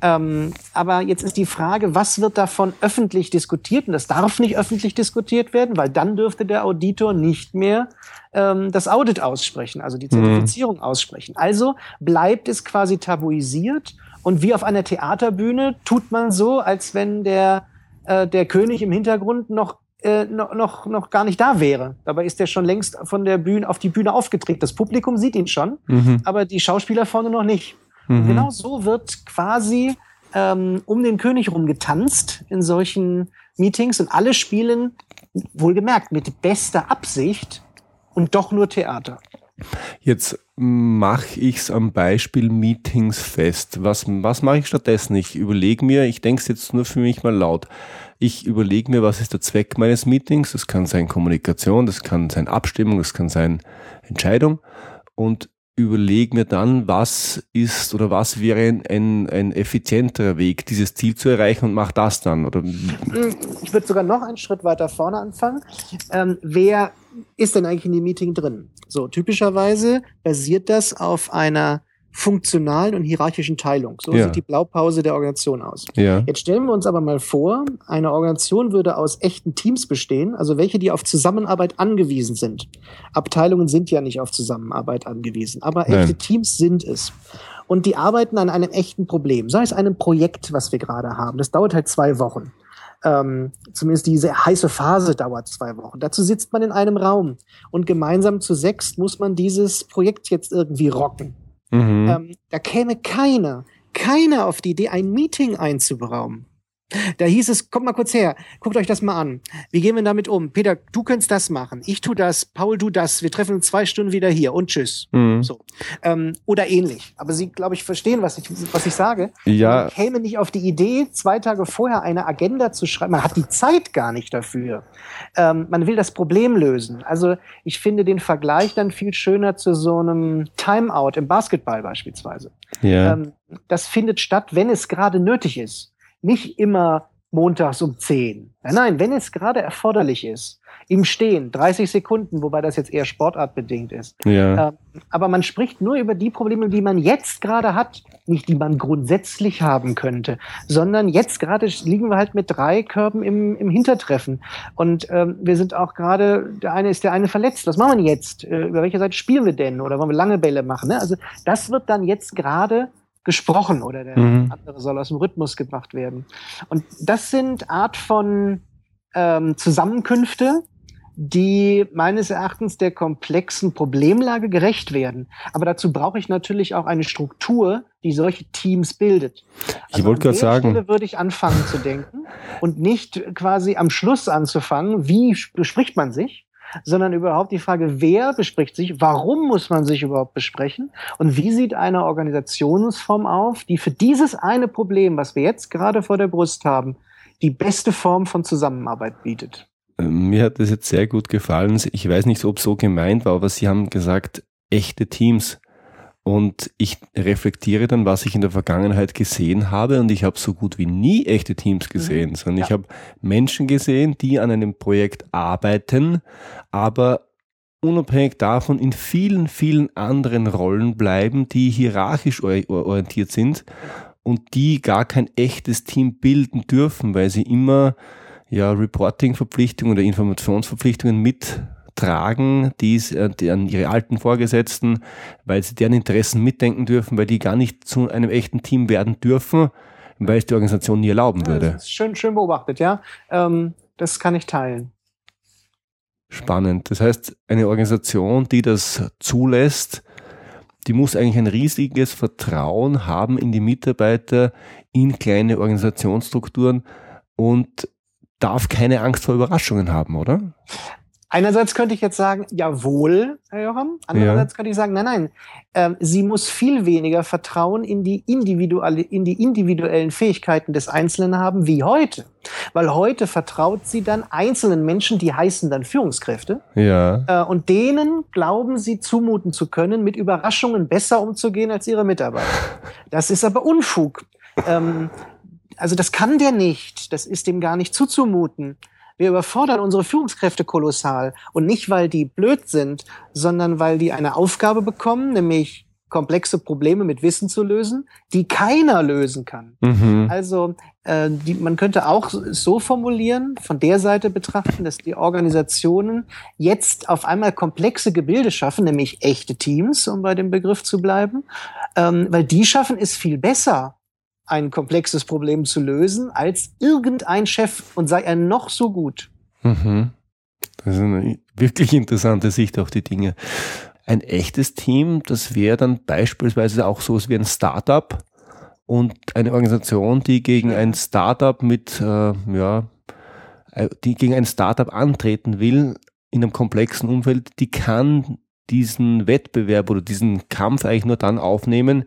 Ähm, aber jetzt ist die Frage, was wird davon öffentlich diskutiert? Und das darf nicht öffentlich diskutiert werden, weil dann dürfte der Auditor nicht mehr ähm, das Audit aussprechen, also die mhm. Zertifizierung mhm. aussprechen. Also bleibt es quasi tabuisiert und wie auf einer Theaterbühne tut man so, als wenn der, äh, der König im Hintergrund noch äh, noch, noch, noch gar nicht da wäre. Dabei ist er schon längst von der Bühne auf die Bühne aufgetreten. Das Publikum sieht ihn schon, mhm. aber die Schauspieler vorne noch nicht. Mhm. Genau so wird quasi ähm, um den König rum getanzt in solchen Meetings und alle spielen, wohlgemerkt, mit bester Absicht und doch nur Theater. Jetzt mache ich es am Beispiel Meetings fest. Was, was mache ich stattdessen? Ich überlege mir, ich denke es jetzt nur für mich mal laut. Ich überlege mir, was ist der Zweck meines Meetings? Das kann sein Kommunikation, das kann sein Abstimmung, das kann sein Entscheidung. Und überlege mir dann, was ist oder was wäre ein, ein, ein effizienterer Weg, dieses Ziel zu erreichen und mache das dann. Oder? Hm, ich würde sogar noch einen Schritt weiter vorne anfangen. Ähm, wer ist denn eigentlich in dem Meeting drin? So, typischerweise basiert das auf einer funktionalen und hierarchischen Teilung. So ja. sieht die Blaupause der Organisation aus. Ja. Jetzt stellen wir uns aber mal vor, eine Organisation würde aus echten Teams bestehen, also welche, die auf Zusammenarbeit angewiesen sind. Abteilungen sind ja nicht auf Zusammenarbeit angewiesen, aber Nein. echte Teams sind es. Und die arbeiten an einem echten Problem, sei es einem Projekt, was wir gerade haben. Das dauert halt zwei Wochen. Ähm, zumindest diese heiße Phase dauert zwei Wochen. Dazu sitzt man in einem Raum und gemeinsam zu sechs muss man dieses Projekt jetzt irgendwie rocken. Mhm. Ähm, da käme keiner, keiner auf die Idee, ein Meeting einzuberaumen. Da hieß es, kommt mal kurz her, guckt euch das mal an. Wie gehen wir damit um? Peter, du könntest das machen. Ich tu das, Paul, du das. Wir treffen uns zwei Stunden wieder hier und tschüss. Mhm. So. Ähm, oder ähnlich. Aber Sie, glaube ich, verstehen, was ich, was ich sage. Ja. Man käme nicht auf die Idee, zwei Tage vorher eine Agenda zu schreiben. Man hat die Zeit gar nicht dafür. Ähm, man will das Problem lösen. Also ich finde den Vergleich dann viel schöner zu so einem Timeout im Basketball beispielsweise. Ja. Ähm, das findet statt, wenn es gerade nötig ist nicht immer montags um 10. Nein, wenn es gerade erforderlich ist, im Stehen, 30 Sekunden, wobei das jetzt eher sportartbedingt ist. Ja. Ähm, aber man spricht nur über die Probleme, die man jetzt gerade hat, nicht die man grundsätzlich haben könnte, sondern jetzt gerade liegen wir halt mit drei Körben im, im Hintertreffen. Und ähm, wir sind auch gerade, der eine ist der eine verletzt. Was machen wir jetzt? Äh, über welche Seite spielen wir denn? Oder wollen wir lange Bälle machen? Ne? Also das wird dann jetzt gerade gesprochen oder der mhm. andere soll aus dem Rhythmus gebracht werden. Und das sind Art von ähm, Zusammenkünfte, die meines Erachtens der komplexen Problemlage gerecht werden. Aber dazu brauche ich natürlich auch eine Struktur, die solche Teams bildet. Also ich wollte gerade sagen, Stelle würde ich anfangen zu denken und nicht quasi am Schluss anzufangen, wie bespricht man sich, sondern überhaupt die Frage, wer bespricht sich, warum muss man sich überhaupt besprechen und wie sieht eine Organisationsform auf, die für dieses eine Problem, was wir jetzt gerade vor der Brust haben, die beste Form von Zusammenarbeit bietet. Mir hat das jetzt sehr gut gefallen. Ich weiß nicht, ob so gemeint war, aber Sie haben gesagt, echte Teams. Und ich reflektiere dann, was ich in der Vergangenheit gesehen habe. Und ich habe so gut wie nie echte Teams mhm. gesehen, mhm. sondern ja. ich habe Menschen gesehen, die an einem Projekt arbeiten, aber unabhängig davon in vielen, vielen anderen Rollen bleiben, die hierarchisch orientiert sind und die gar kein echtes Team bilden dürfen, weil sie immer ja Reporting-Verpflichtungen oder Informationsverpflichtungen mit tragen, die, äh, die an ihre alten Vorgesetzten, weil sie deren Interessen mitdenken dürfen, weil die gar nicht zu einem echten Team werden dürfen, weil es die Organisation nie erlauben würde. Ja, schön, schön beobachtet, ja. Ähm, das kann ich teilen. Spannend. Das heißt, eine Organisation, die das zulässt, die muss eigentlich ein riesiges Vertrauen haben in die Mitarbeiter, in kleine Organisationsstrukturen und darf keine Angst vor Überraschungen haben, oder? Einerseits könnte ich jetzt sagen, jawohl, Herr Jocham. Andererseits ja. könnte ich sagen, nein, nein. Ähm, sie muss viel weniger Vertrauen in die, individuelle, in die individuellen Fähigkeiten des Einzelnen haben wie heute. Weil heute vertraut sie dann einzelnen Menschen, die heißen dann Führungskräfte. Ja. Äh, und denen glauben sie zumuten zu können, mit Überraschungen besser umzugehen als ihre Mitarbeiter. Das ist aber Unfug. Ähm, also das kann der nicht. Das ist dem gar nicht zuzumuten. Wir überfordern unsere Führungskräfte kolossal. Und nicht, weil die blöd sind, sondern weil die eine Aufgabe bekommen, nämlich komplexe Probleme mit Wissen zu lösen, die keiner lösen kann. Mhm. Also äh, die, man könnte auch so formulieren, von der Seite betrachten, dass die Organisationen jetzt auf einmal komplexe Gebilde schaffen, nämlich echte Teams, um bei dem Begriff zu bleiben, ähm, weil die schaffen es viel besser ein komplexes Problem zu lösen als irgendein Chef und sei er noch so gut. Mhm. Das ist eine wirklich interessante Sicht auf die Dinge. Ein echtes Team, das wäre dann beispielsweise auch so wie ein Startup und eine Organisation, die gegen ein Startup mit, äh, ja, äh, die gegen ein Startup antreten will in einem komplexen Umfeld, die kann diesen Wettbewerb oder diesen Kampf eigentlich nur dann aufnehmen,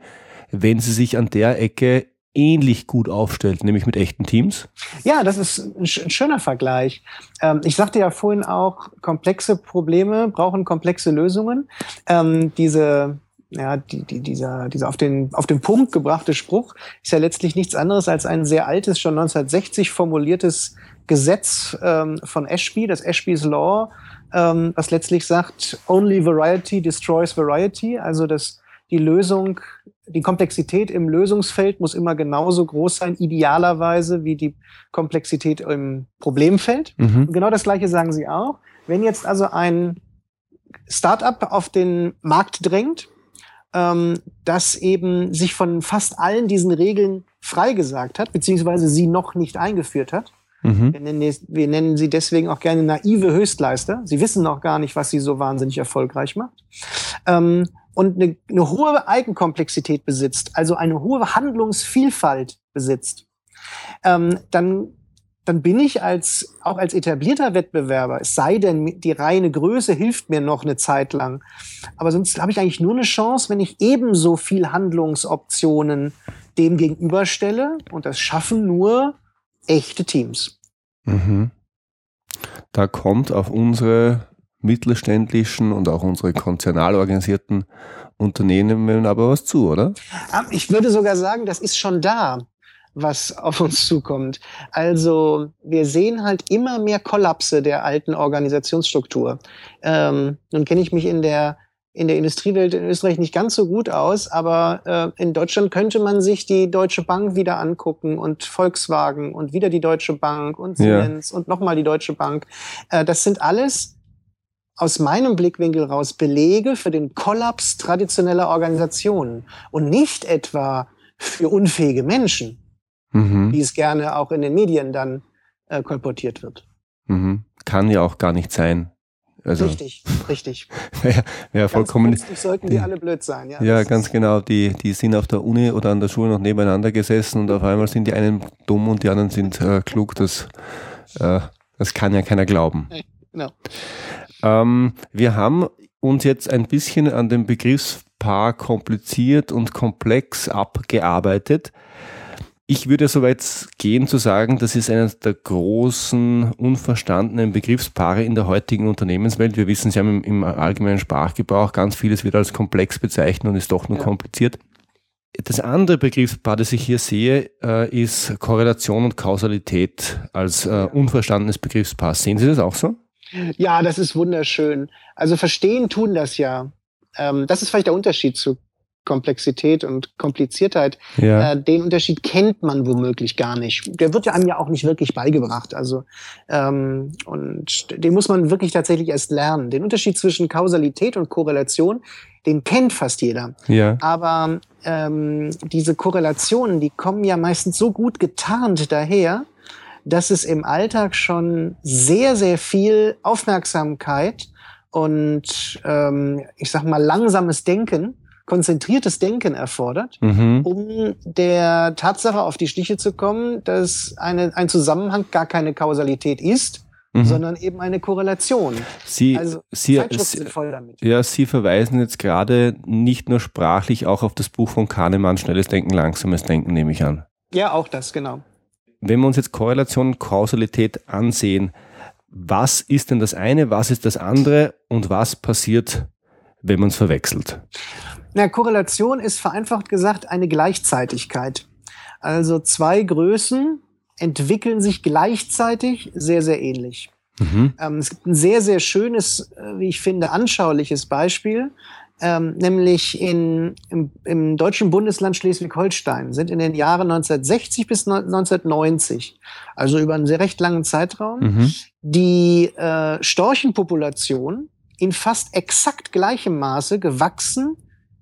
wenn sie sich an der Ecke ähnlich gut aufstellt, nämlich mit echten Teams? Ja, das ist ein, schöner Vergleich. Ähm, ich sagte ja vorhin auch, komplexe Probleme brauchen komplexe Lösungen. Ähm, diese ja, die, die, dieser, dieser auf den, auf den Punkt gebrachte Spruch ist ja letztlich nichts anderes als ein sehr altes, schon 1960 formuliertes Gesetz ähm, von Ashby, das Ashby's Law, ähm, was letztlich sagt, only variety destroys variety, also dass die Lösung die Komplexität im Lösungsfeld muss immer genauso groß sein, idealerweise, wie die Komplexität im Problemfeld. Mhm. Und genau das Gleiche sagen Sie auch. Wenn jetzt also ein Startup auf den Markt drängt, ähm, das eben sich von fast allen diesen Regeln freigesagt hat, beziehungsweise sie noch nicht eingeführt hat, Mhm. Wir, nennen, wir, nennen, sie deswegen auch gerne naive Höchstleister. Sie wissen noch gar nicht, was sie so wahnsinnig erfolgreich macht. Ähm, und eine, eine hohe Eigenkomplexität besitzt, also eine hohe Handlungsvielfalt besitzt, ähm, dann dann bin ich als auch als etablierter Wettbewerber, es sei denn, die reine Größe hilft mir noch eine Zeit lang. Aber sonst habe ich eigentlich nur eine Chance, wenn ich ebenso viel Handlungsoptionen dem gegenüberstelle. Und das schaffen nur echte Teams. Mhm. Da kommt auf unsere mittelständischen und auch unsere konzernal organisierten Unternehmen aber was zu, oder? Ähm, ich würde sogar sagen, das ist schon da, was auf uns zukommt. Also wir sehen halt immer mehr Kollapse der alten Organisationsstruktur. Ähm, nun kenne ich mich in der in der Industriewelt in Österreich nicht ganz so gut aus, aber äh, in Deutschland könnte man sich die Deutsche Bank wieder angucken und Volkswagen und wieder die Deutsche Bank und Siemens ja. und nochmal die Deutsche Bank. Äh, das sind alles aus meinem Blickwinkel raus Belege für den Kollaps traditioneller Organisationen und nicht etwa für unfähige Menschen, mhm. wie es gerne auch in den Medien dann äh, kolportiert wird. Mhm. Kann ja auch gar nicht sein. Also, richtig, richtig. ja, ja vollkommen. sollten die, die alle blöd sein. Ja, ja ganz genau. Die, die sind auf der Uni oder an der Schule noch nebeneinander gesessen und auf einmal sind die einen dumm und die anderen sind äh, klug. Das, äh, das kann ja keiner glauben. Genau. Ähm, wir haben uns jetzt ein bisschen an dem Begriffspaar kompliziert und komplex abgearbeitet. Ich würde so weit gehen zu sagen, das ist einer der großen unverstandenen Begriffspaare in der heutigen Unternehmenswelt. Wir wissen, Sie haben im, im allgemeinen Sprachgebrauch ganz vieles wird als komplex bezeichnet und ist doch nur ja. kompliziert. Das andere Begriffspaar, das ich hier sehe, äh, ist Korrelation und Kausalität als äh, unverstandenes Begriffspaar. Sehen Sie das auch so? Ja, das ist wunderschön. Also verstehen tun das ja. Ähm, das ist vielleicht der Unterschied zu Komplexität und Kompliziertheit, ja. äh, den Unterschied kennt man womöglich gar nicht. Der wird ja einem ja auch nicht wirklich beigebracht. Also ähm, und den muss man wirklich tatsächlich erst lernen. Den Unterschied zwischen Kausalität und Korrelation, den kennt fast jeder. Ja. Aber ähm, diese Korrelationen, die kommen ja meistens so gut getarnt daher, dass es im Alltag schon sehr, sehr viel Aufmerksamkeit und ähm, ich sag mal langsames Denken konzentriertes Denken erfordert, mhm. um der Tatsache auf die Stiche zu kommen, dass eine, ein Zusammenhang gar keine Kausalität ist, mhm. sondern eben eine Korrelation. Sie, also Sie, sind voll damit. Ja, Sie verweisen jetzt gerade nicht nur sprachlich auch auf das Buch von Kahnemann, Schnelles Denken, Langsames Denken, nehme ich an. Ja, auch das, genau. Wenn wir uns jetzt Korrelation und Kausalität ansehen, was ist denn das eine, was ist das andere und was passiert, wenn man es verwechselt? Na, Korrelation ist vereinfacht gesagt eine Gleichzeitigkeit. Also zwei Größen entwickeln sich gleichzeitig sehr, sehr ähnlich. Mhm. Ähm, es gibt ein sehr, sehr schönes, äh, wie ich finde, anschauliches Beispiel. Ähm, nämlich in, im, im deutschen Bundesland Schleswig-Holstein sind in den Jahren 1960 bis 1990, also über einen sehr recht langen Zeitraum, mhm. die äh, Storchenpopulation in fast exakt gleichem Maße gewachsen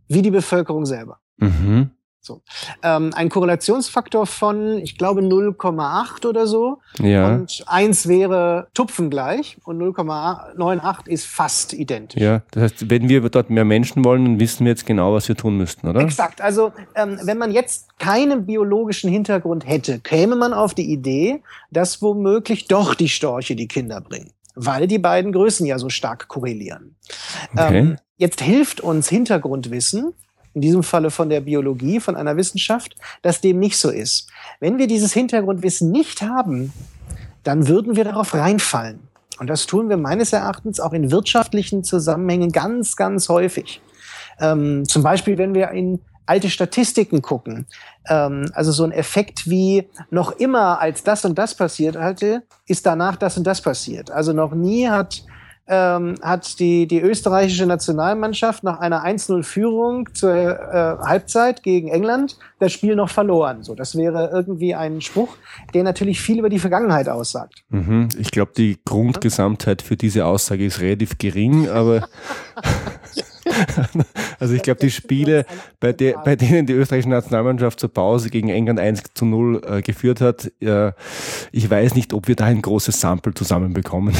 wie die Bevölkerung selber. Mhm. So. Ähm, ein Korrelationsfaktor von, ich glaube, 0,8 oder so. Ja. Und eins wäre tupfengleich und 0,98 ist fast identisch. Ja, das heißt, wenn wir dort mehr Menschen wollen, dann wissen wir jetzt genau, was wir tun müssten, oder? Exakt. Also, ähm, wenn man jetzt keinen biologischen Hintergrund hätte, käme man auf die Idee, dass womöglich doch die Storche die Kinder bringen weil die beiden Größen ja so stark korrelieren. Okay. Ähm, Jetzt hilft uns Hintergrundwissen, in diesem Falle von der Biologie, von einer Wissenschaft, dass dem nicht so ist. Wenn wir dieses Hintergrundwissen nicht haben, dann würden wir darauf reinfallen. Und das tun wir meines Erachtens auch in wirtschaftlichen Zusammenhängen ganz, ganz häufig. Ähm, zum Beispiel, wenn wir in alte Statistiken gucken. Ähm, also so ein Effekt wie noch immer, als das und das passiert hatte, ist danach das und das passiert. Also noch nie hat ähm, hat die, die österreichische Nationalmannschaft nach einer 1-0-Führung zur äh, Halbzeit gegen England das Spiel noch verloren. So, das wäre irgendwie ein Spruch, der natürlich viel über die Vergangenheit aussagt. Mhm. Ich glaube, die Grundgesamtheit für diese Aussage ist relativ gering, aber also ich glaube, die Spiele, bei, der, bei denen die österreichische Nationalmannschaft zur Pause gegen England 1 zu 0 äh, geführt hat, äh, ich weiß nicht, ob wir da ein großes Sample zusammenbekommen.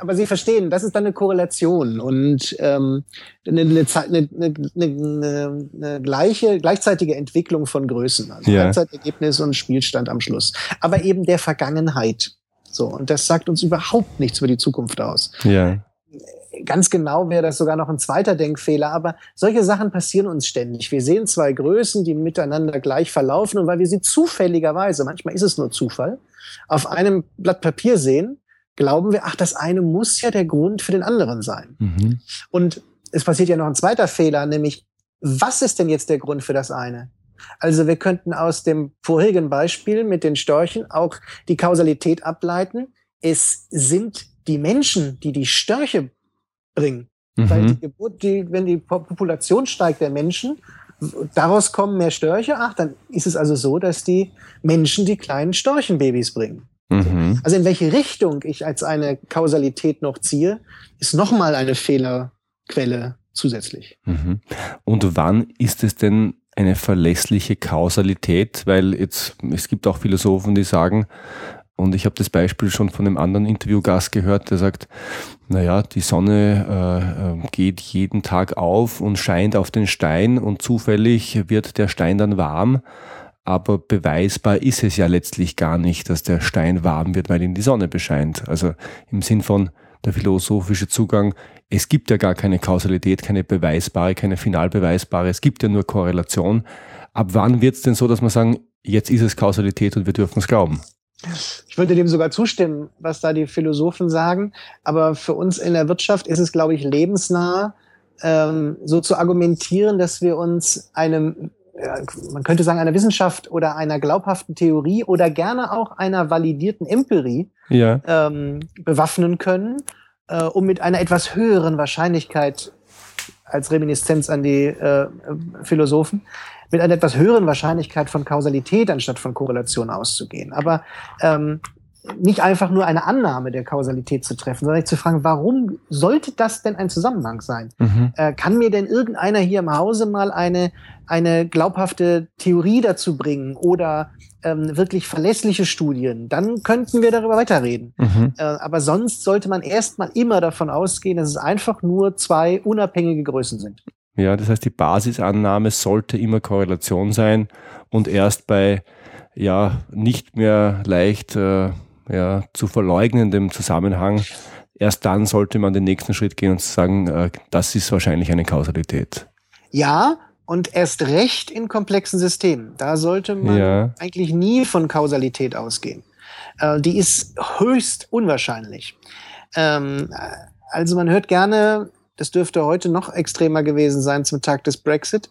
Aber Sie verstehen, das ist dann eine Korrelation und ähm, eine, eine, eine, eine, eine gleiche, gleichzeitige Entwicklung von Größen, also ja. Halbzeitergebnis und Spielstand am Schluss, aber eben der Vergangenheit. So und das sagt uns überhaupt nichts über die Zukunft aus. Ja. Ganz genau wäre das sogar noch ein zweiter Denkfehler, aber solche Sachen passieren uns ständig. Wir sehen zwei Größen, die miteinander gleich verlaufen und weil wir sie zufälligerweise, manchmal ist es nur Zufall, auf einem Blatt Papier sehen, glauben wir, ach, das eine muss ja der Grund für den anderen sein. Mhm. Und es passiert ja noch ein zweiter Fehler, nämlich, was ist denn jetzt der Grund für das eine? Also wir könnten aus dem vorherigen Beispiel mit den Störchen auch die Kausalität ableiten. Es sind die Menschen, die die Störche bringen. Mhm. Weil die Geburt, die, wenn die Population steigt der Menschen, daraus kommen mehr Störche. Ach, dann ist es also so, dass die Menschen die kleinen Storchenbabys bringen. Mhm. Also in welche Richtung ich als eine Kausalität noch ziehe, ist nochmal eine Fehlerquelle zusätzlich. Mhm. Und wann ist es denn eine verlässliche Kausalität? Weil jetzt, es gibt auch Philosophen, die sagen, und ich habe das Beispiel schon von einem anderen Interviewgast gehört, der sagt, naja, die Sonne äh, geht jeden Tag auf und scheint auf den Stein und zufällig wird der Stein dann warm aber beweisbar ist es ja letztlich gar nicht, dass der Stein warm wird, weil ihn die Sonne bescheint. Also im Sinn von der philosophische Zugang, es gibt ja gar keine Kausalität, keine beweisbare, keine final beweisbare, es gibt ja nur Korrelation. Ab wann wird es denn so, dass man sagen, jetzt ist es Kausalität und wir dürfen es glauben? Ich würde dem sogar zustimmen, was da die Philosophen sagen. Aber für uns in der Wirtschaft ist es, glaube ich, lebensnah, ähm, so zu argumentieren, dass wir uns einem man könnte sagen, einer Wissenschaft oder einer glaubhaften Theorie oder gerne auch einer validierten Empirie ja. ähm, bewaffnen können, äh, um mit einer etwas höheren Wahrscheinlichkeit als Reminiszenz an die äh, Philosophen, mit einer etwas höheren Wahrscheinlichkeit von Kausalität anstatt von Korrelation auszugehen. Aber ähm, nicht einfach nur eine Annahme der Kausalität zu treffen, sondern zu fragen, warum sollte das denn ein Zusammenhang sein? Mhm. Äh, kann mir denn irgendeiner hier im Hause mal eine, eine glaubhafte Theorie dazu bringen oder ähm, wirklich verlässliche Studien? Dann könnten wir darüber weiterreden. Mhm. Äh, aber sonst sollte man erstmal immer davon ausgehen, dass es einfach nur zwei unabhängige Größen sind. Ja, das heißt, die Basisannahme sollte immer Korrelation sein und erst bei ja nicht mehr leicht äh, ja, zu verleugnendem Zusammenhang, erst dann sollte man den nächsten Schritt gehen und sagen, äh, das ist wahrscheinlich eine Kausalität. Ja, und erst recht in komplexen Systemen. Da sollte man ja. eigentlich nie von Kausalität ausgehen. Äh, die ist höchst unwahrscheinlich. Ähm, also man hört gerne, das dürfte heute noch extremer gewesen sein zum Tag des Brexit,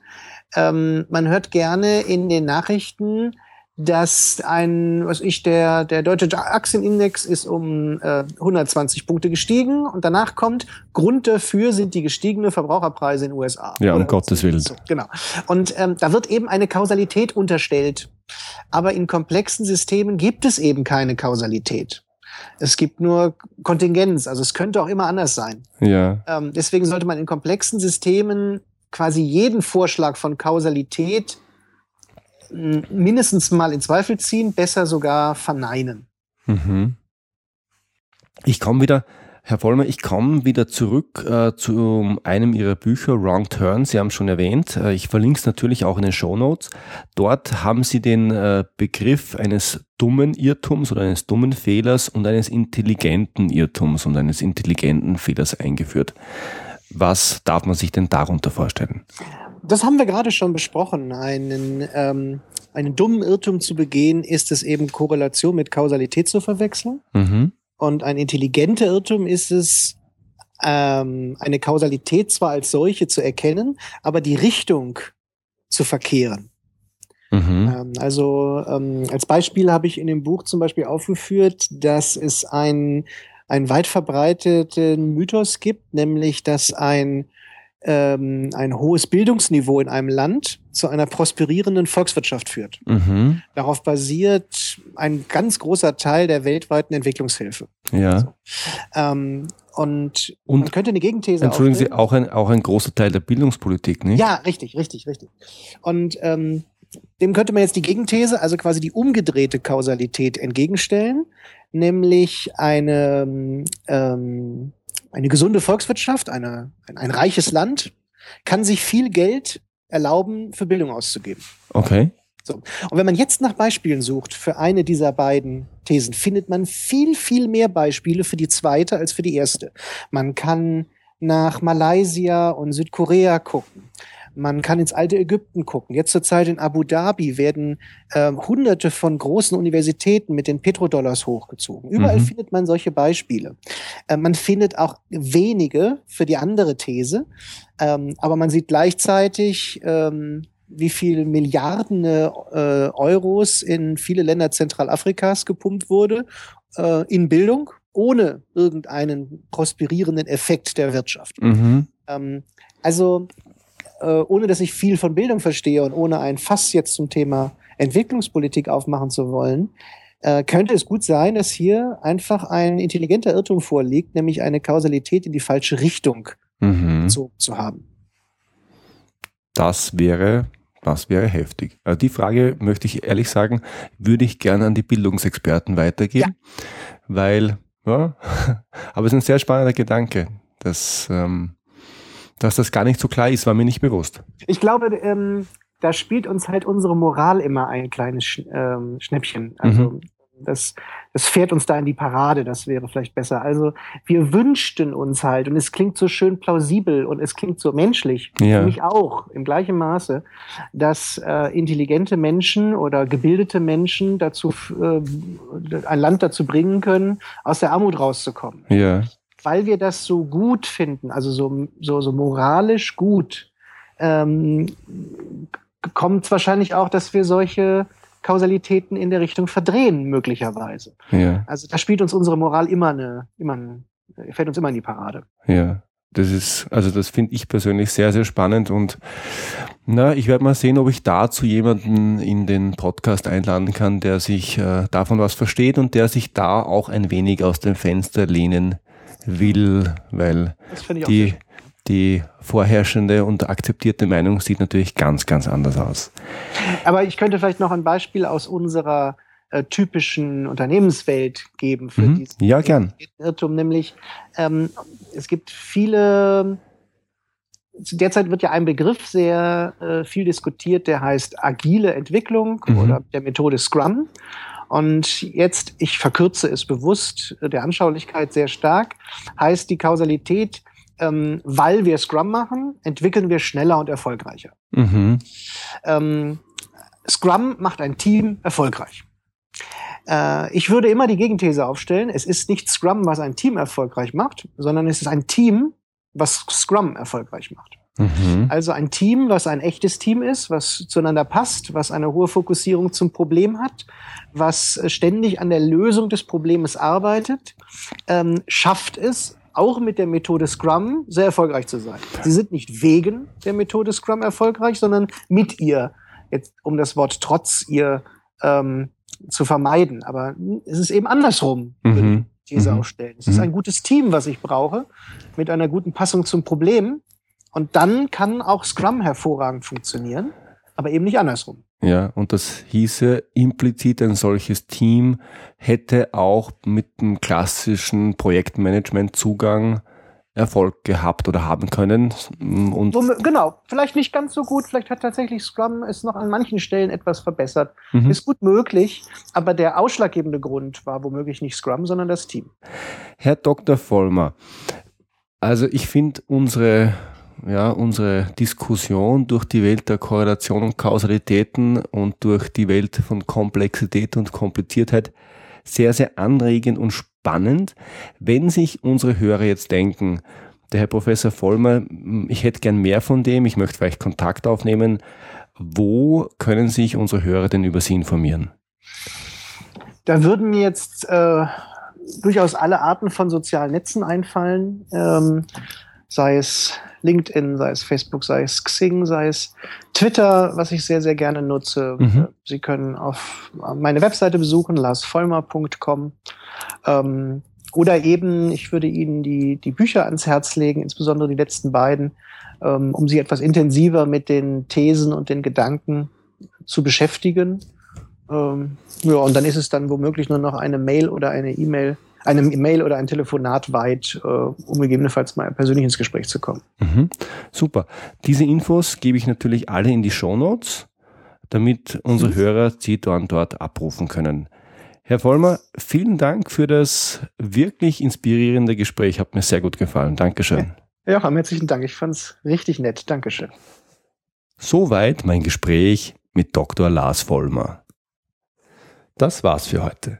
ähm, man hört gerne in den Nachrichten, dass ein, was ich, der, der deutsche Aktienindex ist um äh, 120 Punkte gestiegen und danach kommt, Grund dafür sind die gestiegenen Verbraucherpreise in den USA. Ja, um Gottes Willen. So, genau. Und ähm, da wird eben eine Kausalität unterstellt. Aber in komplexen Systemen gibt es eben keine Kausalität. Es gibt nur Kontingenz, also es könnte auch immer anders sein. Ja. Ähm, deswegen sollte man in komplexen Systemen quasi jeden Vorschlag von Kausalität mindestens mal in Zweifel ziehen, besser sogar verneinen. Mhm. Ich komme wieder, Herr Vollmer, ich komme wieder zurück äh, zu einem Ihrer Bücher, Wrong Turn. Sie haben schon erwähnt. Äh, ich verlinke es natürlich auch in den Show Notes. Dort haben Sie den äh, Begriff eines dummen Irrtums oder eines dummen Fehlers und eines intelligenten Irrtums und eines intelligenten Fehlers eingeführt. Was darf man sich denn darunter vorstellen? Das haben wir gerade schon besprochen. Einen, ähm, einen dummen Irrtum zu begehen, ist es eben Korrelation mit Kausalität zu verwechseln. Mhm. Und ein intelligenter Irrtum ist es, ähm, eine Kausalität zwar als solche zu erkennen, aber die Richtung zu verkehren. Mhm. Ähm, also ähm, als Beispiel habe ich in dem Buch zum Beispiel aufgeführt, dass es ein einen weit verbreiteten Mythos gibt, nämlich dass ein ähm, ein hohes Bildungsniveau in einem Land zu einer prosperierenden Volkswirtschaft führt. Mhm. Darauf basiert ein ganz großer Teil der weltweiten Entwicklungshilfe. Ja. Also, ähm, und, und man könnte eine Gegenthese Entschuldigen Sie, auch ein, auch ein großer Teil der Bildungspolitik, nicht? Ja, richtig, richtig, richtig. Und ähm, dem könnte man jetzt die Gegenthese, also quasi die umgedrehte Kausalität entgegenstellen, nämlich eine ähm, eine gesunde Volkswirtschaft, eine, ein, ein reiches Land kann sich viel Geld erlauben, für Bildung auszugeben. Okay. So. Und wenn man jetzt nach Beispielen sucht für eine dieser beiden Thesen, findet man viel, viel mehr Beispiele für die zweite als für die erste. Man kann nach Malaysia und Südkorea gucken. Man kann ins alte Ägypten gucken. Jetzt zur Zeit in Abu Dhabi werden äh, hunderte von großen Universitäten mit den Petrodollars hochgezogen. Überall mhm. findet man solche Beispiele. Äh, man findet auch wenige für die andere These, ähm, aber man sieht gleichzeitig, ähm, wie viel Milliarden äh, Euros in viele Länder Zentralafrikas gepumpt wurde äh, in Bildung, ohne irgendeinen prosperierenden Effekt der Wirtschaft. Mhm. Ähm, also äh, ohne dass ich viel von Bildung verstehe und ohne ein Fass jetzt zum Thema Entwicklungspolitik aufmachen zu wollen, äh, könnte es gut sein, dass hier einfach ein intelligenter Irrtum vorliegt, nämlich eine Kausalität in die falsche Richtung mhm. zu, zu haben. Das wäre das wäre heftig. Also die Frage möchte ich ehrlich sagen, würde ich gerne an die Bildungsexperten weitergeben, ja. weil, ja, aber es ist ein sehr spannender Gedanke, dass ähm, dass das gar nicht so klar ist, war mir nicht bewusst. Ich glaube, ähm, da spielt uns halt unsere Moral immer ein kleines Sch ähm, Schnäppchen. Also mhm. das, das fährt uns da in die Parade, das wäre vielleicht besser. Also wir wünschten uns halt, und es klingt so schön plausibel und es klingt so menschlich, ja. für mich auch im gleichen Maße, dass äh, intelligente Menschen oder gebildete Menschen dazu äh, ein Land dazu bringen können, aus der Armut rauszukommen. Ja weil wir das so gut finden, also so, so, so moralisch gut, ähm, kommt es wahrscheinlich auch, dass wir solche Kausalitäten in der Richtung verdrehen, möglicherweise. Ja. Also da spielt uns unsere Moral immer eine, immer ein, fällt uns immer in die Parade. Ja. Das ist, also das finde ich persönlich sehr, sehr spannend und na, ich werde mal sehen, ob ich dazu jemanden in den Podcast einladen kann, der sich äh, davon was versteht und der sich da auch ein wenig aus dem Fenster lehnen will, weil die, die vorherrschende und akzeptierte Meinung sieht natürlich ganz, ganz anders aus. Aber ich könnte vielleicht noch ein Beispiel aus unserer äh, typischen Unternehmenswelt geben für mhm. diesen ja, gern. Irrtum, nämlich ähm, es gibt viele Derzeit wird ja ein Begriff sehr äh, viel diskutiert, der heißt agile Entwicklung mhm. oder der Methode Scrum. Und jetzt, ich verkürze es bewusst der Anschaulichkeit sehr stark, heißt die Kausalität, ähm, weil wir Scrum machen, entwickeln wir schneller und erfolgreicher. Mhm. Ähm, Scrum macht ein Team erfolgreich. Äh, ich würde immer die Gegenthese aufstellen, es ist nicht Scrum, was ein Team erfolgreich macht, sondern es ist ein Team, was Scrum erfolgreich macht. Mhm. Also ein Team, was ein echtes Team ist, was zueinander passt, was eine hohe Fokussierung zum Problem hat, was ständig an der Lösung des Problems arbeitet, ähm, schafft es, auch mit der Methode Scrum sehr erfolgreich zu sein. Sie sind nicht wegen der Methode Scrum erfolgreich, sondern mit ihr, jetzt um das Wort trotz ihr ähm, zu vermeiden. Aber es ist eben andersrum, mhm. These mhm. aufstellen. Es ist mhm. ein gutes Team, was ich brauche, mit einer guten Passung zum Problem. Und dann kann auch Scrum hervorragend funktionieren, aber eben nicht andersrum. Ja, und das hieße implizit, ein solches Team hätte auch mit dem klassischen Projektmanagement-Zugang Erfolg gehabt oder haben können. Und genau, vielleicht nicht ganz so gut, vielleicht hat tatsächlich Scrum es noch an manchen Stellen etwas verbessert. Mhm. Ist gut möglich, aber der ausschlaggebende Grund war womöglich nicht Scrum, sondern das Team. Herr Dr. Vollmer, also ich finde unsere ja, unsere Diskussion durch die Welt der Korrelation und Kausalitäten und durch die Welt von Komplexität und Kompliziertheit sehr, sehr anregend und spannend. Wenn sich unsere Hörer jetzt denken, der Herr Professor Vollmer, ich hätte gern mehr von dem, ich möchte vielleicht Kontakt aufnehmen, wo können sich unsere Hörer denn über Sie informieren? Da würden mir jetzt äh, durchaus alle Arten von sozialen Netzen einfallen, ähm, sei es LinkedIn, sei es Facebook, sei es Xing, sei es Twitter, was ich sehr, sehr gerne nutze. Mhm. Sie können auf meine Webseite besuchen, larsvollmer.com. Ähm, oder eben, ich würde Ihnen die, die Bücher ans Herz legen, insbesondere die letzten beiden, ähm, um Sie etwas intensiver mit den Thesen und den Gedanken zu beschäftigen. Ähm, ja, und dann ist es dann womöglich nur noch eine Mail oder eine E-Mail, eine E-Mail oder ein Telefonat weit, äh, um gegebenenfalls mal persönlich ins Gespräch zu kommen. Mhm. Super. Diese Infos gebe ich natürlich alle in die Show Notes, damit unsere mhm. Hörer sie dort, dort abrufen können. Herr Vollmer, vielen Dank für das wirklich inspirierende Gespräch. Hat mir sehr gut gefallen. Dankeschön. Ja, ja herzlichen Dank. Ich fand es richtig nett. Dankeschön. Soweit mein Gespräch mit Dr. Lars Vollmer. Das war's für heute.